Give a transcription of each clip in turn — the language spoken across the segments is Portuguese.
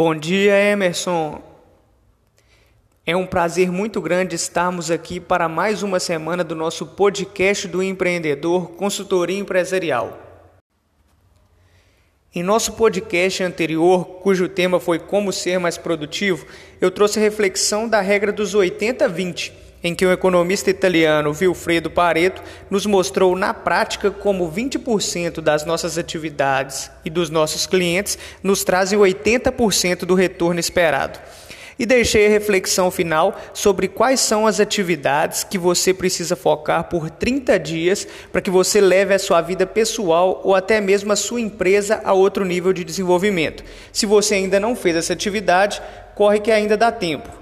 Bom dia, Emerson. É um prazer muito grande estarmos aqui para mais uma semana do nosso podcast do empreendedor Consultoria Empresarial. Em nosso podcast anterior, cujo tema foi Como Ser Mais Produtivo, eu trouxe a reflexão da regra dos 80-20, em que o economista italiano Vilfredo Pareto nos mostrou na prática como 20% das nossas atividades e dos nossos clientes nos trazem 80% do retorno esperado e deixei a reflexão final sobre quais são as atividades que você precisa focar por 30 dias para que você leve a sua vida pessoal ou até mesmo a sua empresa a outro nível de desenvolvimento. Se você ainda não fez essa atividade, corre que ainda dá tempo.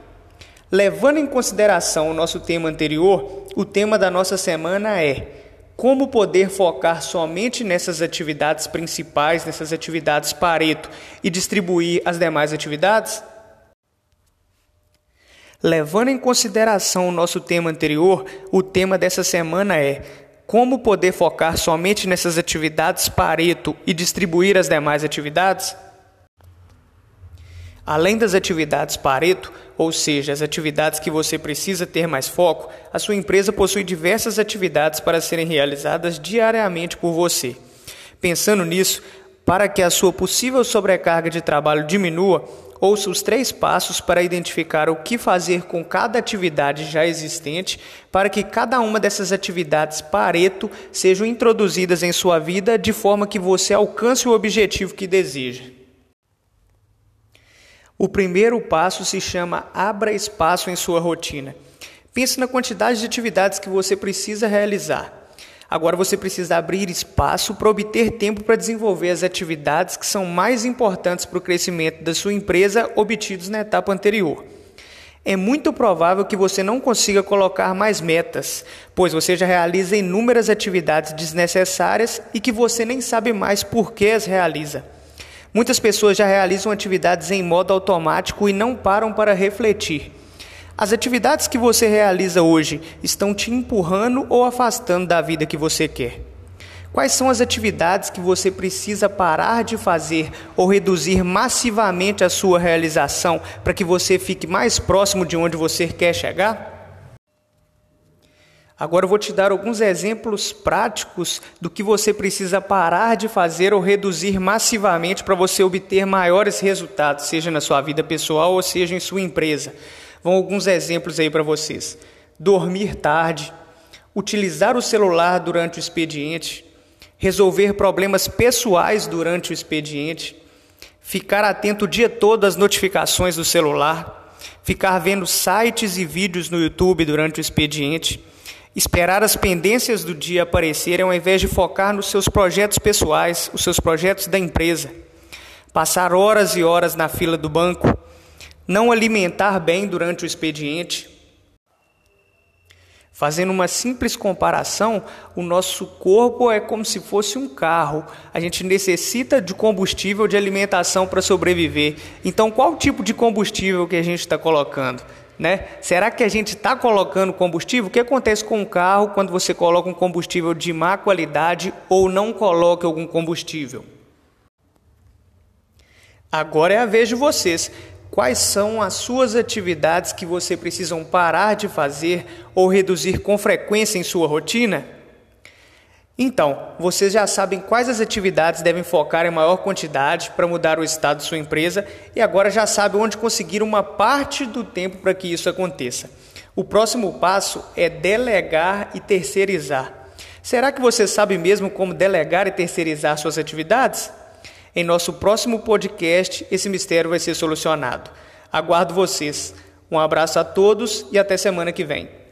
Levando em consideração o nosso tema anterior, o tema da nossa semana é como poder focar somente nessas atividades principais, nessas atividades Pareto e distribuir as demais atividades? Levando em consideração o nosso tema anterior, o tema dessa semana é como poder focar somente nessas atividades Pareto e distribuir as demais atividades? Além das atividades Pareto, ou seja, as atividades que você precisa ter mais foco, a sua empresa possui diversas atividades para serem realizadas diariamente por você. Pensando nisso, para que a sua possível sobrecarga de trabalho diminua, ouça os três passos para identificar o que fazer com cada atividade já existente, para que cada uma dessas atividades Pareto sejam introduzidas em sua vida de forma que você alcance o objetivo que deseja. O primeiro passo se chama Abra espaço em sua rotina. Pense na quantidade de atividades que você precisa realizar. Agora você precisa abrir espaço para obter tempo para desenvolver as atividades que são mais importantes para o crescimento da sua empresa obtidos na etapa anterior. É muito provável que você não consiga colocar mais metas, pois você já realiza inúmeras atividades desnecessárias e que você nem sabe mais por que as realiza. Muitas pessoas já realizam atividades em modo automático e não param para refletir. As atividades que você realiza hoje estão te empurrando ou afastando da vida que você quer? Quais são as atividades que você precisa parar de fazer ou reduzir massivamente a sua realização para que você fique mais próximo de onde você quer chegar? Agora eu vou te dar alguns exemplos práticos do que você precisa parar de fazer ou reduzir massivamente para você obter maiores resultados, seja na sua vida pessoal ou seja em sua empresa. Vão alguns exemplos aí para vocês: dormir tarde, utilizar o celular durante o expediente, resolver problemas pessoais durante o expediente, ficar atento o dia todo às notificações do celular, ficar vendo sites e vídeos no YouTube durante o expediente, esperar as pendências do dia aparecerem ao invés de focar nos seus projetos pessoais, os seus projetos da empresa, passar horas e horas na fila do banco não alimentar bem durante o expediente. Fazendo uma simples comparação, o nosso corpo é como se fosse um carro. A gente necessita de combustível de alimentação para sobreviver. Então, qual tipo de combustível que a gente está colocando? Né? Será que a gente está colocando combustível? O que acontece com o carro quando você coloca um combustível de má qualidade ou não coloca algum combustível? Agora é a vez de vocês. Quais são as suas atividades que você precisa parar de fazer ou reduzir com frequência em sua rotina? Então, vocês já sabem quais as atividades devem focar em maior quantidade para mudar o estado de sua empresa e agora já sabem onde conseguir uma parte do tempo para que isso aconteça. O próximo passo é delegar e terceirizar. Será que você sabe mesmo como delegar e terceirizar suas atividades? Em nosso próximo podcast, esse mistério vai ser solucionado. Aguardo vocês. Um abraço a todos e até semana que vem.